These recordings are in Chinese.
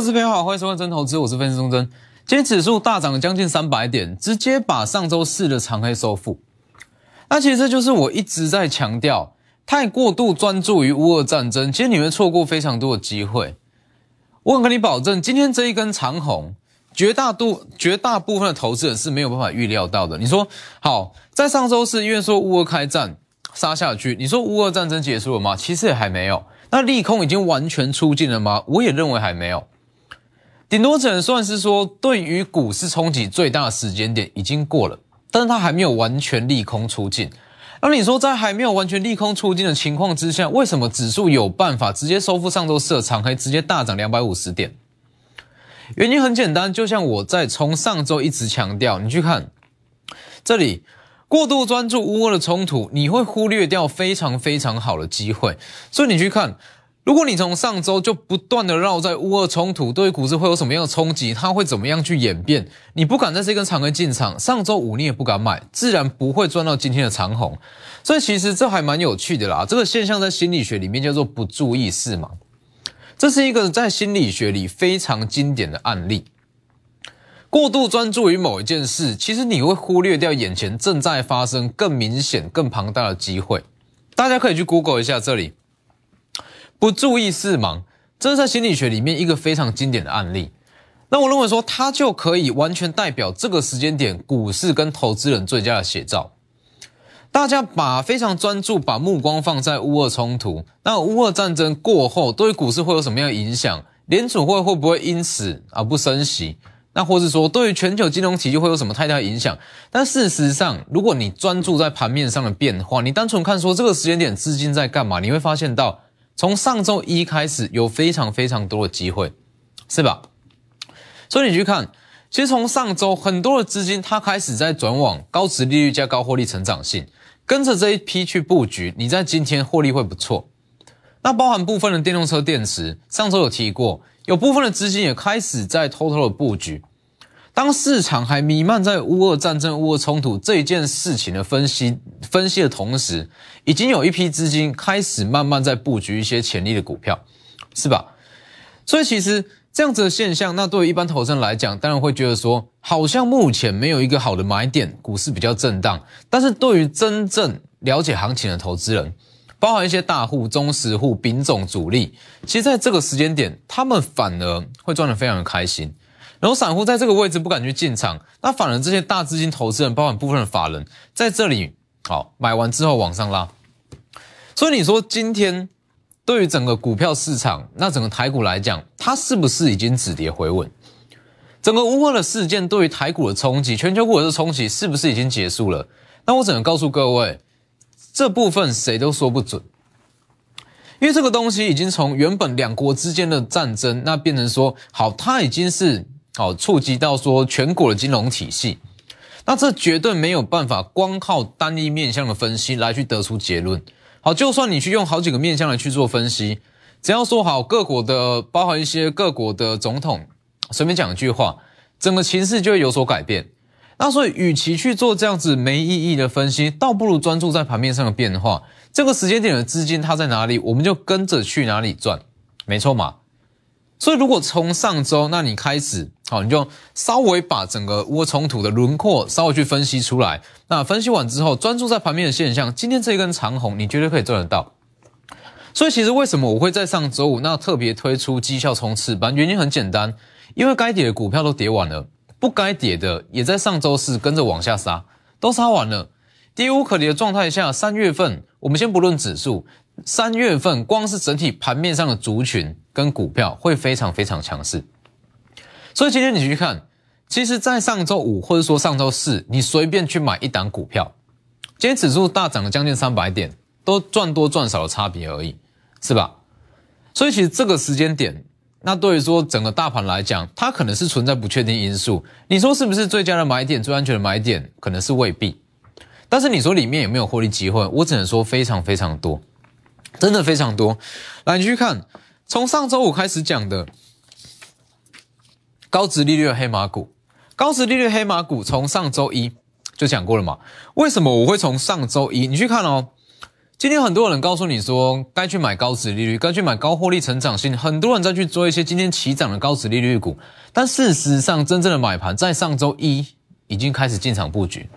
各位好，欢迎收看真投资，我是分析钟真。今天指数大涨将近三百点，直接把上周四的长黑收复。那其实这就是我一直在强调，太过度专注于乌俄战争，其实你会错过非常多的机会。我很跟你保证，今天这一根长红，绝大多绝大部分的投资人是没有办法预料到的。你说好，在上周四因为说乌俄开战杀下去，你说乌俄战争结束了吗？其实也还没有。那利空已经完全出尽了吗？我也认为还没有，顶多只能算是说，对于股市冲击最大的时间点已经过了，但是它还没有完全利空出尽。那你说，在还没有完全利空出尽的情况之下，为什么指数有办法直接收复上周四的长黑，直接大涨两百五十点？原因很简单，就像我在从上周一直强调，你去看这里。过度专注乌俄的冲突，你会忽略掉非常非常好的机会。所以你去看，如果你从上周就不断的绕在乌俄冲突对股市会有什么样的冲击，它会怎么样去演变，你不敢在这根长黑进场，上周五你也不敢买，自然不会赚到今天的长红。所以其实这还蛮有趣的啦。这个现象在心理学里面叫做不注意视盲，这是一个在心理学里非常经典的案例。过度专注于某一件事，其实你会忽略掉眼前正在发生更明显、更庞大的机会。大家可以去 Google 一下这里，不注意视盲，这是在心理学里面一个非常经典的案例。那我认为说，它就可以完全代表这个时间点股市跟投资人最佳的写照。大家把非常专注，把目光放在乌俄冲突，那乌俄战争过后，对股市会有什么样的影响？联储会会不会因此而不升息？那或是说，对于全球金融体系会有什么太大的影响？但事实上，如果你专注在盘面上的变化，你单纯看说这个时间点资金在干嘛，你会发现到，从上周一开始有非常非常多的机会，是吧？所以你去看，其实从上周很多的资金它开始在转往高值利率加高获利成长性，跟着这一批去布局，你在今天获利会不错。那包含部分的电动车电池，上周有提过，有部分的资金也开始在偷偷的布局。当市场还弥漫在乌俄战争、乌俄冲突这一件事情的分析分析的同时，已经有一批资金开始慢慢在布局一些潜力的股票，是吧？所以其实这样子的现象，那对于一般投资人来讲，当然会觉得说，好像目前没有一个好的买点，股市比较震荡。但是对于真正了解行情的投资人，包含一些大户、中实户、丙种主力，其实在这个时间点，他们反而会赚得非常的开心。然后散户在这个位置不敢去进场，那反而这些大资金投资人，包含部分的法人，在这里好买完之后往上拉。所以你说今天对于整个股票市场，那整个台股来讲，它是不是已经止跌回稳？整个乌俄的事件对于台股的冲击，全球股市的冲击，是不是已经结束了？那我只能告诉各位，这部分谁都说不准。因为这个东西已经从原本两国之间的战争，那变成说好，它已经是。好，触及到说全国的金融体系，那这绝对没有办法光靠单一面向的分析来去得出结论。好，就算你去用好几个面向来去做分析，只要说好各国的，包含一些各国的总统，随便讲一句话，整个情势就会有所改变。那所以，与其去做这样子没意义的分析，倒不如专注在盘面上的变化。这个时间点的资金它在哪里，我们就跟着去哪里赚，没错嘛。所以，如果从上周那你开始，好，你就稍微把整个乌冲突的轮廓稍微去分析出来。那分析完之后，专注在盘面的现象，今天这一根长红，你绝对可以赚得到。所以，其实为什么我会在上周五那特别推出绩效冲刺班？原因很简单，因为该跌的股票都跌完了，不该跌的也在上周四跟着往下杀，都杀完了。跌无可跌的状态下，三月份我们先不论指数。三月份光是整体盘面上的族群跟股票会非常非常强势，所以今天你去看，其实，在上周五或者说上周四，你随便去买一档股票，今天指数大涨了将近三百点，都赚多赚少的差别而已，是吧？所以其实这个时间点，那对于说整个大盘来讲，它可能是存在不确定因素。你说是不是最佳的买点、最安全的买点，可能是未必。但是你说里面有没有获利机会？我只能说非常非常多。真的非常多，来你去看，从上周五开始讲的高值利率黑马股，高值利率黑马股从上周一就讲过了嘛？为什么我会从上周一？你去看哦，今天很多人告诉你说，该去买高值利率，该去买高获利成长性，很多人在去做一些今天起涨的高值利率股，但事实上，真正的买盘在上周一已经开始进场布局。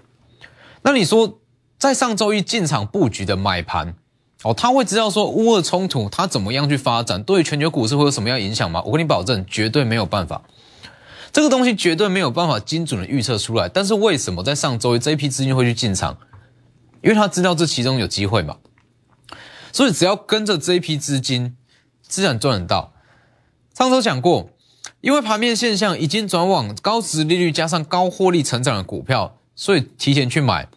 那你说，在上周一进场布局的买盘，哦，他会知道说乌俄冲突它怎么样去发展，对全球股市会有什么样影响吗？我跟你保证，绝对没有办法。这个东西绝对没有办法精准的预测出来。但是为什么在上周一这一批资金会去进场？因为他知道这其中有机会嘛。所以只要跟着这一批资金，自然赚得到。上周讲过，因为盘面现象已经转往高值利率加上高获利成长的股票，所以提前去买。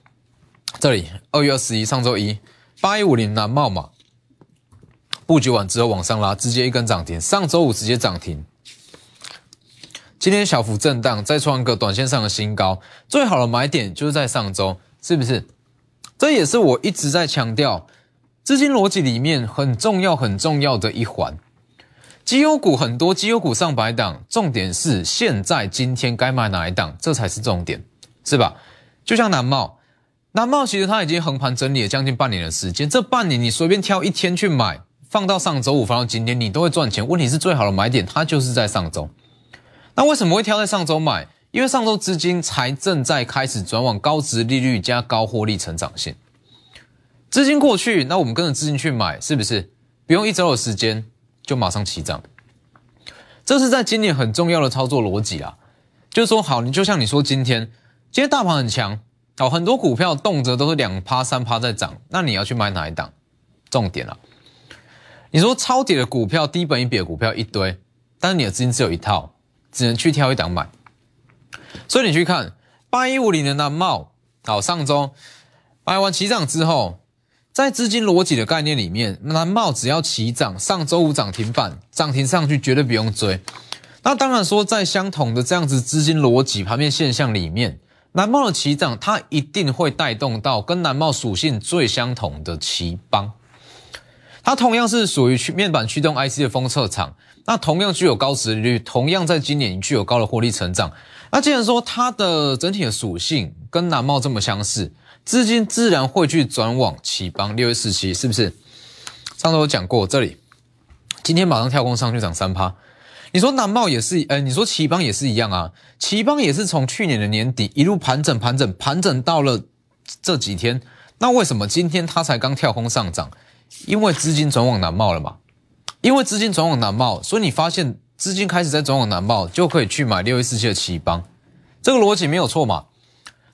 这里二月二十一，上周一八一五零南茂嘛，布局完之后往上拉，直接一根涨停。上周五直接涨停，今天小幅震荡，再创一个短线上的新高。最好的买点就是在上周，是不是？这也是我一直在强调。资金逻辑里面很重要、很重要的一环，绩优股很多，绩优股上百档，重点是现在今天该买哪一档，这才是重点，是吧？就像南茂，南茂其实它已经横盘整理了将近半年的时间，这半年你随便挑一天去买，放到上周五，放到今天，你都会赚钱。问题是最好的买点，它就是在上周。那为什么会挑在上周买？因为上周资金才正在开始转往高值利率加高获利成长线。资金过去，那我们跟着资金去买，是不是不用一周的时间就马上起涨？这是在今年很重要的操作逻辑啊。就是说，好，你就像你说，今天今天大盘很强，哦，很多股票动辄都是两趴三趴在涨，那你要去买哪一档？重点啊，你说超跌的股票、低本一比的股票一堆，但是你的资金只有一套，只能去挑一档买。所以你去看八一五零的南茂，好，上周买完起涨之后。在资金逻辑的概念里面，南茂只要起涨，上周五涨停板，涨停上去绝对不用追。那当然说，在相同的这样子资金逻辑盘面现象里面，南茂的起涨，它一定会带动到跟南茂属性最相同的奇邦。它同样是属于驱面板驱动 IC 的封测厂，那同样具有高值率，同样在今年具有高的获利成长。那既然说它的整体的属性跟南茂这么相似。资金自然会去转往奇邦六月四七，是不是？上周我讲过，这里今天马上跳空上去涨三趴。你说南茂也是，呃，你说奇邦也是一样啊。奇邦也是从去年的年底一路盘整、盘整、盘整到了这几天，那为什么今天它才刚跳空上涨？因为资金转往南茂了嘛。因为资金转往南茂，所以你发现资金开始在转往南茂，就可以去买六一四七的奇邦，这个逻辑没有错嘛？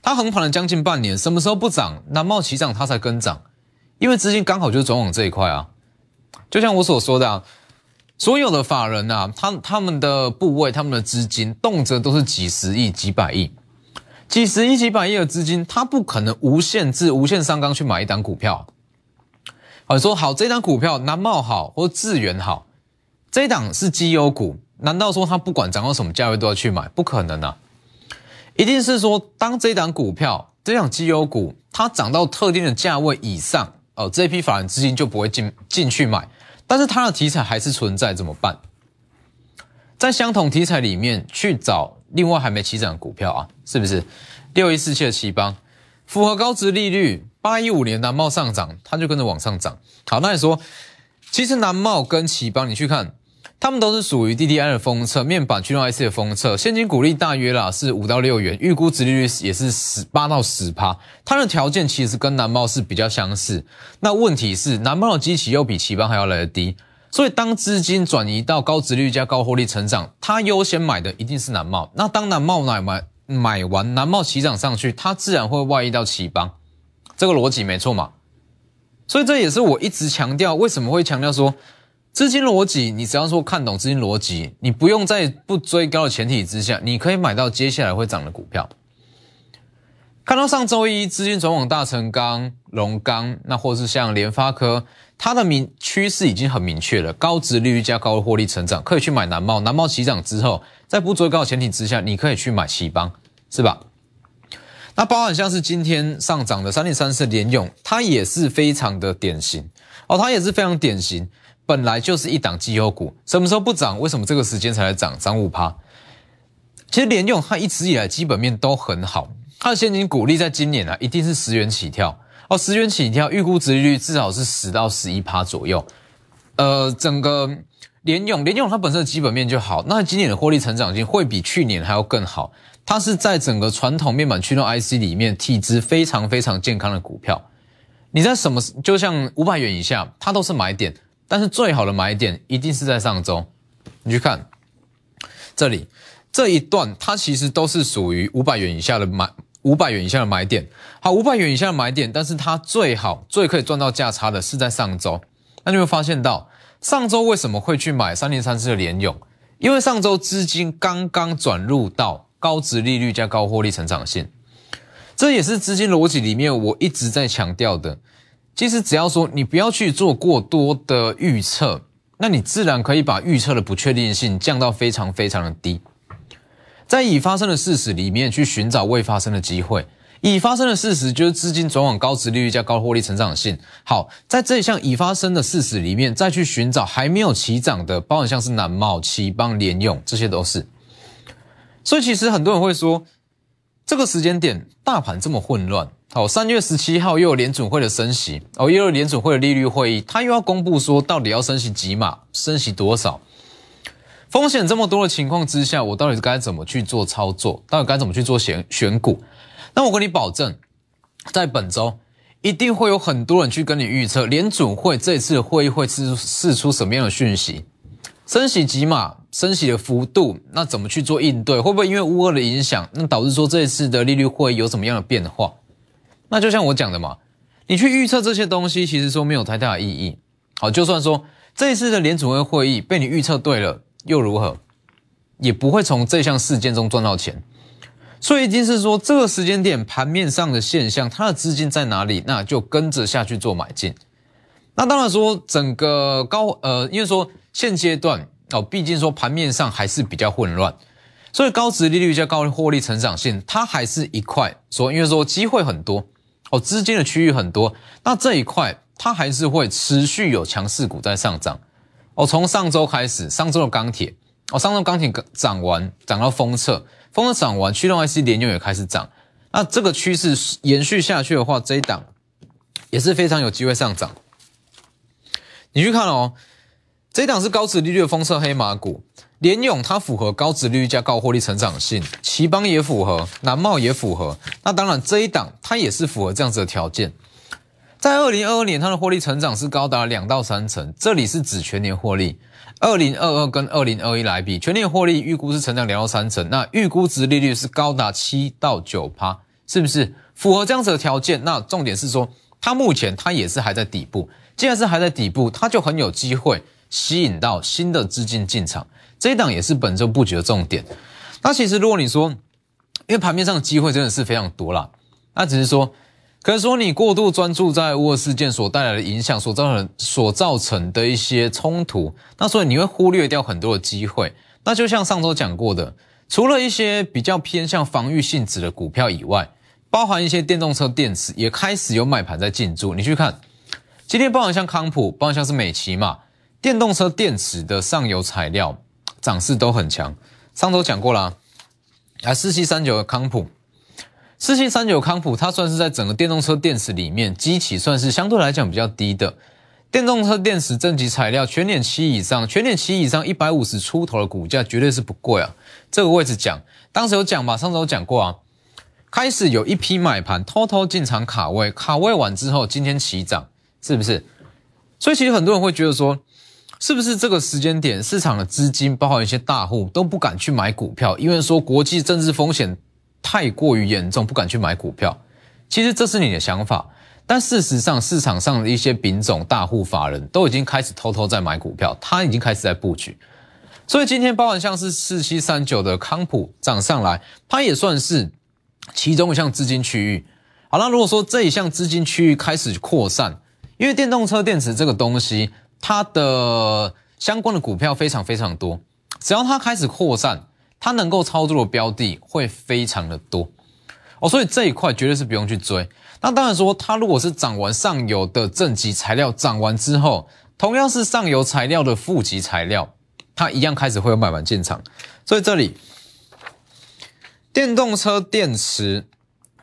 它横盘了将近半年，什么时候不涨？南茂起涨，它才跟涨，因为资金刚好就是转往这一块啊。就像我所说的，啊，所有的法人啊，他他们的部位、他们的资金，动辄都是几十亿、几百亿、几十亿、几百亿的资金，他不可能无限制、无限上纲去买一档股票。好，说好这档股票南茂好，或智源好，这一档是绩优股，难道说他不管涨到什么价位都要去买？不可能啊！一定是说，当这档股票、这档绩优股它涨到特定的价位以上，哦，这批法人资金就不会进进去买。但是它的题材还是存在，怎么办？在相同题材里面去找另外还没起涨的股票啊，是不是？六一四七的奇邦，符合高值利率，八一五年南茂上涨，它就跟着往上涨。好，那你说，其实南茂跟奇邦，你去看。他们都是属于 DDI 的封测面板驱动 IC 的封测，现金股利大约啦是五到六元，预估值利率也是十八到十趴。它的条件其实跟南茂是比较相似。那问题是南茂的基期又比奇邦还要来得低，所以当资金转移到高值率加高获利成长，它优先买的一定是南茂。那当南茂买买买完，南茂起涨上去，它自然会外溢到奇邦，这个逻辑没错嘛？所以这也是我一直强调，为什么会强调说。资金逻辑，你只要说看懂资金逻辑，你不用在不追高的前提之下，你可以买到接下来会涨的股票。看到上周一资金转往大成钢、龙钢，那或是像联发科，它的明趋势已经很明确了，高值利率加高的获利成长，可以去买南茂。南茂起涨之后，在不追高的前提之下，你可以去买奇邦，是吧？那包含像是今天上涨的三零三四联用，它也是非常的典型哦，它也是非常典型。本来就是一档绩优股，什么时候不涨？为什么这个时间才来涨？涨五趴。其实联用它一直以来基本面都很好，它的现金股利在今年啊一定是十元起跳哦，十元起跳，预估值利率至少是十到十一趴左右。呃，整个联用，联用它本身的基本面就好，那今年的获利成长性会比去年还要更好。它是在整个传统面板驱动 IC 里面体质非常非常健康的股票。你在什么，就像五百元以下，它都是买点，但是最好的买点一定是在上周。你去看这里这一段，它其实都是属于五百元以下的买。五百元以下的买点，好，五百元以下的买点，但是它最好最可以赚到价差的是在上周。那你会发现到上周为什么会去买三零三四的联勇？因为上周资金刚刚转入到高值利率加高获利成长性，这也是资金逻辑里面我一直在强调的。其实只要说你不要去做过多的预测，那你自然可以把预测的不确定性降到非常非常的低。在已发生的事实里面去寻找未发生的机会，已发生的事实就是资金转往高值利率加高获利成长性。好，在这一项已发生的事实里面，再去寻找还没有起涨的，包含像是南茂、奇邦、联用，这些都是。所以其实很多人会说，这个时间点大盘这么混乱，好，三月十七号又有联准会的升息，哦，又有联准会的利率会议，他又要公布说到底要升息几码，升息多少。风险这么多的情况之下，我到底该怎么去做操作？到底该怎么去做选选股？那我跟你保证，在本周一定会有很多人去跟你预测联准会这次会议会释释出什么样的讯息，升息几码，升息的幅度，那怎么去做应对？会不会因为乌俄的影响，那导致说这一次的利率会有什么样的变化？那就像我讲的嘛，你去预测这些东西，其实说没有太大的意义。好，就算说这一次的联储会会议被你预测对了。又如何，也不会从这项事件中赚到钱。所以，一定是说这个时间点盘面上的现象，它的资金在哪里，那就跟着下去做买进。那当然说，整个高呃，因为说现阶段哦，毕竟说盘面上还是比较混乱，所以高值利率加高获利成长性，它还是一块说，因为说机会很多哦，资金的区域很多，那这一块它还是会持续有强势股在上涨。哦，从上周开始，上周的钢铁，哦，上周钢铁涨完，涨到封测，封测涨完，驱动 IC 连用也开始涨。那这个趋势延续下去的话，这一档也是非常有机会上涨。你去看哦，这一档是高值利率的风色黑马股，联永它符合高值利率加高获利成长性，奇邦也符合，南茂也符合。那当然这一档它也是符合这样子的条件。在二零二二年，它的获利成长是高达两到三成，这里是指全年获利。二零二二跟二零二一来比，全年获利预估是成长两到三成，那预估值利率是高达七到九趴，是不是符合这样子的条件？那重点是说，它目前它也是还在底部，既然是还在底部，它就很有机会吸引到新的资金进场。这一档也是本周布局的重点。那其实如果你说，因为盘面上的机会真的是非常多啦，那只是说。可是说你过度专注在乌尔事件所带来的影响，所造成所造成的一些冲突，那所以你会忽略掉很多的机会。那就像上周讲过的，除了一些比较偏向防御性质的股票以外，包含一些电动车电池也开始有买盘在进驻。你去看，今天包含像康普，包含像是美骑嘛，电动车电池的上游材料涨势都很强。上周讲过了，啊，四七三九的康普。四七三九康普，它算是在整个电动车电池里面，机器算是相对来讲比较低的电动车电池正极材料，全年期以上，全年期以上一百五十出头的股价绝对是不贵啊。这个位置讲，当时有讲嘛，上周讲过啊，开始有一批买盘偷偷进场卡位，卡位完之后，今天起涨，是不是？所以其实很多人会觉得说，是不是这个时间点市场的资金，包括一些大户都不敢去买股票，因为说国际政治风险。太过于严重，不敢去买股票。其实这是你的想法，但事实上市场上的一些品种大户法人都已经开始偷偷在买股票，他已经开始在布局。所以今天包含像是四七三九的康普涨上来，它也算是其中一项资金区域。好了，如果说这一项资金区域开始扩散，因为电动车电池这个东西，它的相关的股票非常非常多，只要它开始扩散。它能够操作的标的会非常的多哦，所以这一块绝对是不用去追。那当然说，它如果是涨完上游的正极材料涨完之后，同样是上游材料的负极材料，它一样开始会有买完进场。所以这里电动车电池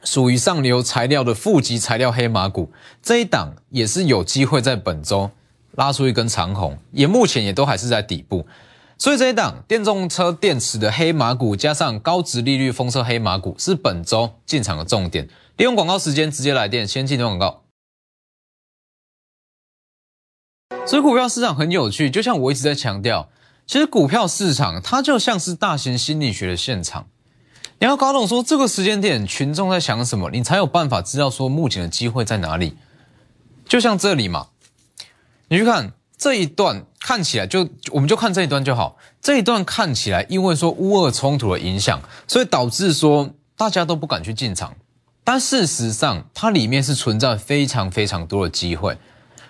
属于上游材料的负极材料黑马股，这一档也是有机会在本周拉出一根长红，也目前也都还是在底部。所以这一档电动车电池的黑马股，加上高值利率封车黑马股，是本周进场的重点。利用广告时间直接来电，先进广告。所以股票市场很有趣，就像我一直在强调，其实股票市场它就像是大型心理学的现场。你要搞懂说这个时间点群众在想什么，你才有办法知道说目前的机会在哪里。就像这里嘛，你去看这一段，看起来就我们就看这一段就好。这一段看起来因为说乌俄冲突的影响，所以导致说大家都不敢去进场。但事实上，它里面是存在非常非常多的机会，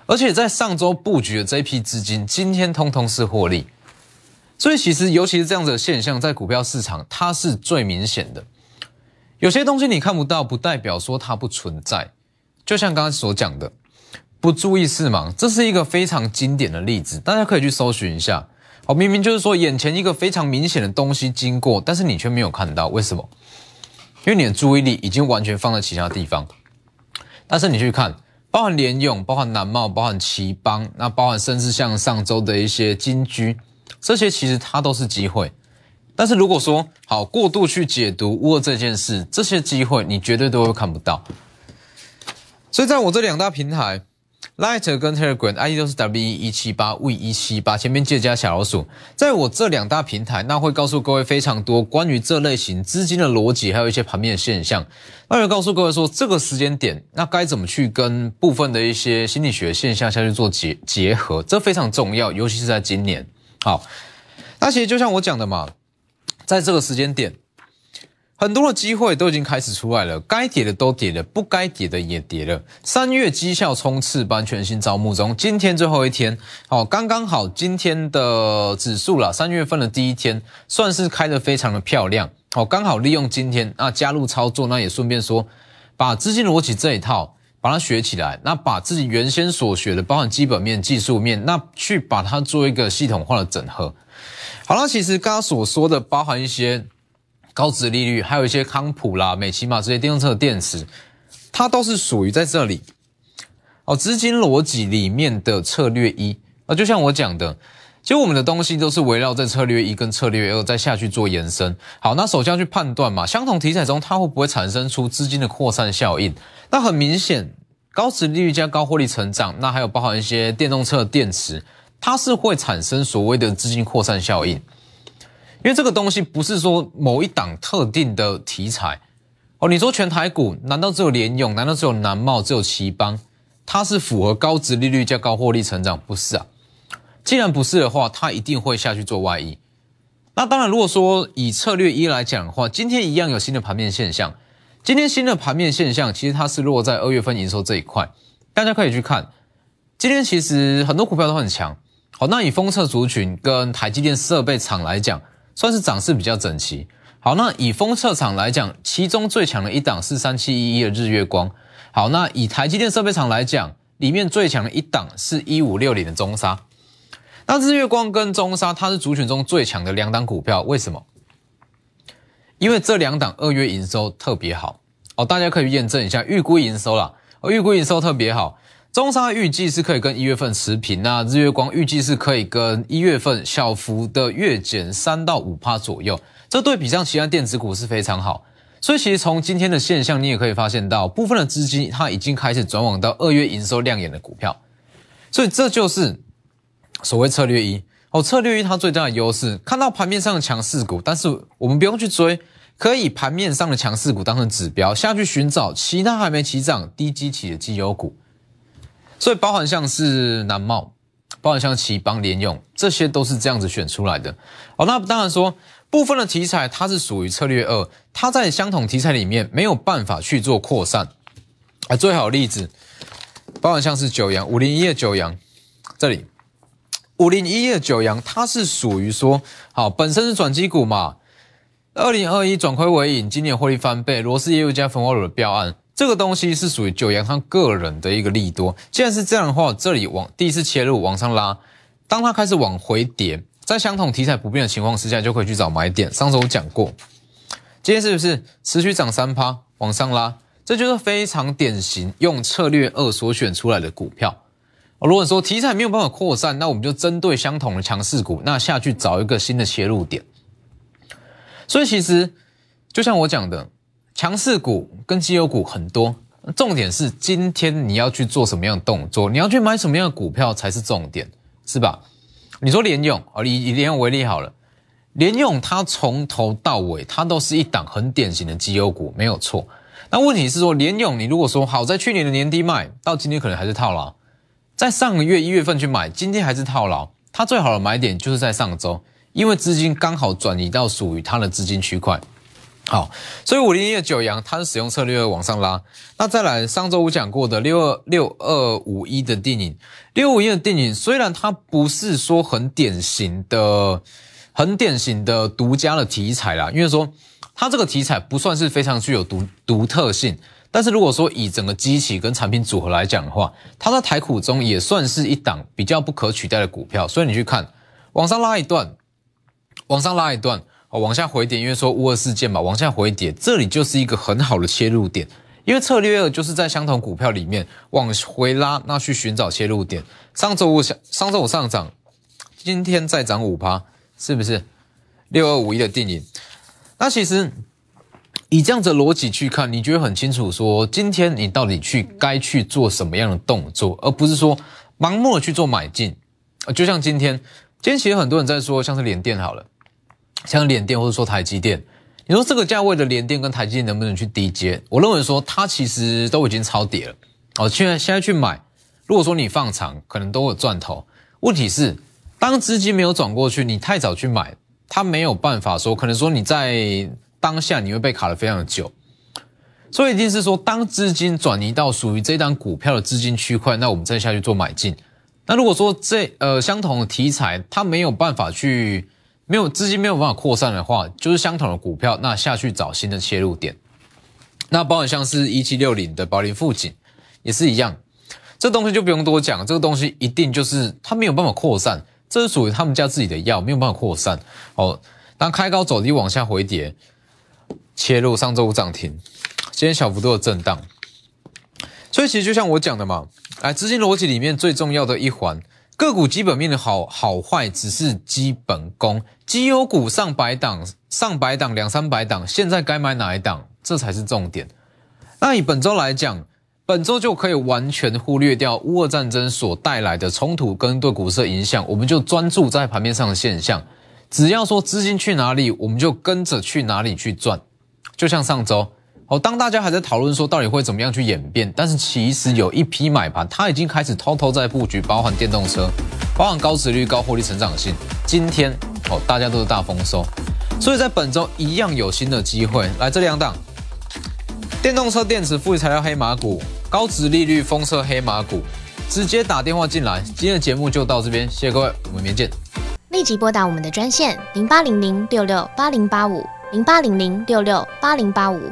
而且在上周布局的这批资金，今天通通是获利。所以其实，尤其是这样子的现象，在股票市场它是最明显的。有些东西你看不到，不代表说它不存在。就像刚刚所讲的，不注意视盲，这是一个非常经典的例子，大家可以去搜寻一下。好，明明就是说眼前一个非常明显的东西经过，但是你却没有看到，为什么？因为你的注意力已经完全放在其他地方。但是你去看，包含联用、包含南茂、包含奇邦，那包含甚至像上周的一些金居。这些其实它都是机会，但是如果说好过度去解读乌这件事，这些机会你绝对都会看不到。所以在我这两大平台 Lighter 跟 Telegram，ID 都是 W 一七八 V 一七八，前面记得加小老鼠。在我这两大平台，那会告诉各位非常多关于这类型资金的逻辑，还有一些盘面的现象。那会告诉各位说，这个时间点，那该怎么去跟部分的一些心理学现象下去做结结合，这非常重要，尤其是在今年。好，那其实就像我讲的嘛，在这个时间点，很多的机会都已经开始出来了，该跌的都跌了，不该跌的也跌了。三月绩效冲刺班全新招募中，今天最后一天，好，刚刚好今天的指数了，三月份的第一天，算是开的非常的漂亮。好，刚好利用今天啊加入操作，那也顺便说，把资金逻辑这一套。把它学起来，那把自己原先所学的，包含基本面、技术面，那去把它做一个系统化的整合。好了，其实刚刚所说的，包含一些高值利率，还有一些康普啦、美骑马这些电动车的电池，它都是属于在这里哦，资金逻辑里面的策略一啊，就像我讲的。其实我们的东西都是围绕在策略一跟策略二再下去做延伸。好，那首先要去判断嘛，相同题材中它会不会产生出资金的扩散效应？那很明显，高值利率加高获利成长，那还有包含一些电动车电池，它是会产生所谓的资金扩散效应。因为这个东西不是说某一档特定的题材哦。你说全台股难道只有联勇？难道只有南茂？只有奇邦？它是符合高值利率加高获利成长？不是啊。既然不是的话，它一定会下去做外溢。那当然，如果说以策略一来讲的话，今天一样有新的盘面现象。今天新的盘面现象，其实它是落在二月份营收这一块。大家可以去看，今天其实很多股票都很强。好，那以封测族群跟台积电设备厂来讲，算是涨势比较整齐。好，那以封测厂来讲，其中最强的一档是三七一一的日月光。好，那以台积电设备厂来讲，里面最强的一档是一五六零的中沙。那日月光跟中沙，它是族群中最强的两档股票，为什么？因为这两档二月营收特别好哦，大家可以验证一下预估营收啦。哦，预估营收特别好，中沙预计是可以跟一月份持平，那日月光预计是可以跟一月份小幅的月减三到五帕左右，这对比上其他电子股是非常好。所以其实从今天的现象，你也可以发现到部分的资金它已经开始转往到二月营收亮眼的股票，所以这就是。所谓策略一哦，策略一它最大的优势，看到盘面上的强势股，但是我们不用去追，可以盘面上的强势股当成指标下去寻找其他还没起涨、低基企的绩优股。所以包含像是南茂，包含像奇邦、联用，这些都是这样子选出来的。哦，那当然说部分的题材它是属于策略二，它在相同题材里面没有办法去做扩散。啊，最好的例子，包含像是九阳五零一的九阳，这里。五零一的九阳，它是属于说好，本身是转机股嘛。二零二一转亏为盈，今年获利翻倍，罗氏业务加焚化炉的标案，这个东西是属于九阳他个人的一个利多。既然是这样的话，这里往第一次切入往上拉，当它开始往回跌，在相同题材不变的情况之下，就可以去找买点。上次我讲过，今天是不是持续涨三趴往上拉？这就是非常典型用策略二所选出来的股票。如果说题材没有办法扩散，那我们就针对相同的强势股，那下去找一个新的切入点。所以其实就像我讲的，强势股跟绩优股很多，重点是今天你要去做什么样的动作，你要去买什么样的股票才是重点，是吧？你说联用啊，以以联勇为例好了，联用它从头到尾它都是一档很典型的绩优股，没有错。那问题是说，联用你如果说好在去年的年底卖，到今天可能还是套牢；在上个月一月份去买，今天还是套牢。它最好的买点就是在上周，因为资金刚好转移到属于它的资金区块。好，所以五零一的九阳它是使用策略往上拉。那再来上周五讲过的六二六二五一的电影，六五一的电影虽然它不是说很典型的、很典型的独家的题材啦，因为说。它这个题材不算是非常具有独独特性，但是如果说以整个机器跟产品组合来讲的话，它在台股中也算是一档比较不可取代的股票。所以你去看，往上拉一段，往上拉一段，哦，往下回点，因为说乌二事件嘛，往下回点，这里就是一个很好的切入点。因为策略二就是在相同股票里面往回拉，那去寻找切入点。上周五上上周五上涨，今天再涨五趴，是不是？六二五一的电影。那其实以这样子逻辑去看，你觉得很清楚，说今天你到底去该去做什么样的动作，而不是说盲目的去做买进。就像今天，今天其实很多人在说，像是联电好了，像联电或者说台积电，你说这个价位的联电跟台积电能不能去低接？我认为说它其实都已经超跌了。哦，现在现在去买，如果说你放长，可能都有赚头。问题是，当资金没有转过去，你太早去买。它没有办法说，可能说你在当下你会被卡的非常的久，所以一定是说，当资金转移到属于这档股票的资金区块，那我们再下去做买进。那如果说这呃相同的题材，它没有办法去没有资金没有办法扩散的话，就是相同的股票，那下去找新的切入点。那包含像是一七六零的保林富锦也是一样，这东西就不用多讲，这个东西一定就是它没有办法扩散。这是属于他们家自己的药，没有办法扩散哦。当开高走低往下回跌，切入上周五涨停，今天小幅度的震荡。所以其实就像我讲的嘛，哎资金逻辑里面最重要的一环，个股基本面的好好坏只是基本功。绩优股上百档，上百档两三百档，现在该买哪一档，这才是重点。那以本周来讲。本周就可以完全忽略掉乌俄战争所带来的冲突跟对股市的影响，我们就专注在盘面上的现象。只要说资金去哪里，我们就跟着去哪里去赚。就像上周，哦，当大家还在讨论说到底会怎么样去演变，但是其实有一批买盘，它已经开始偷偷在布局，包含电动车，包含高值率、高获利成长性。今天哦，大家都是大丰收，所以在本周一样有新的机会。来这两档，电动车电池、富裕材料、黑马股。高值利率封测黑马股，直接打电话进来。今天的节目就到这边，谢谢各位，我们明天见。立即拨打我们的专线零八零零六六八零八五零八零零六六八零八五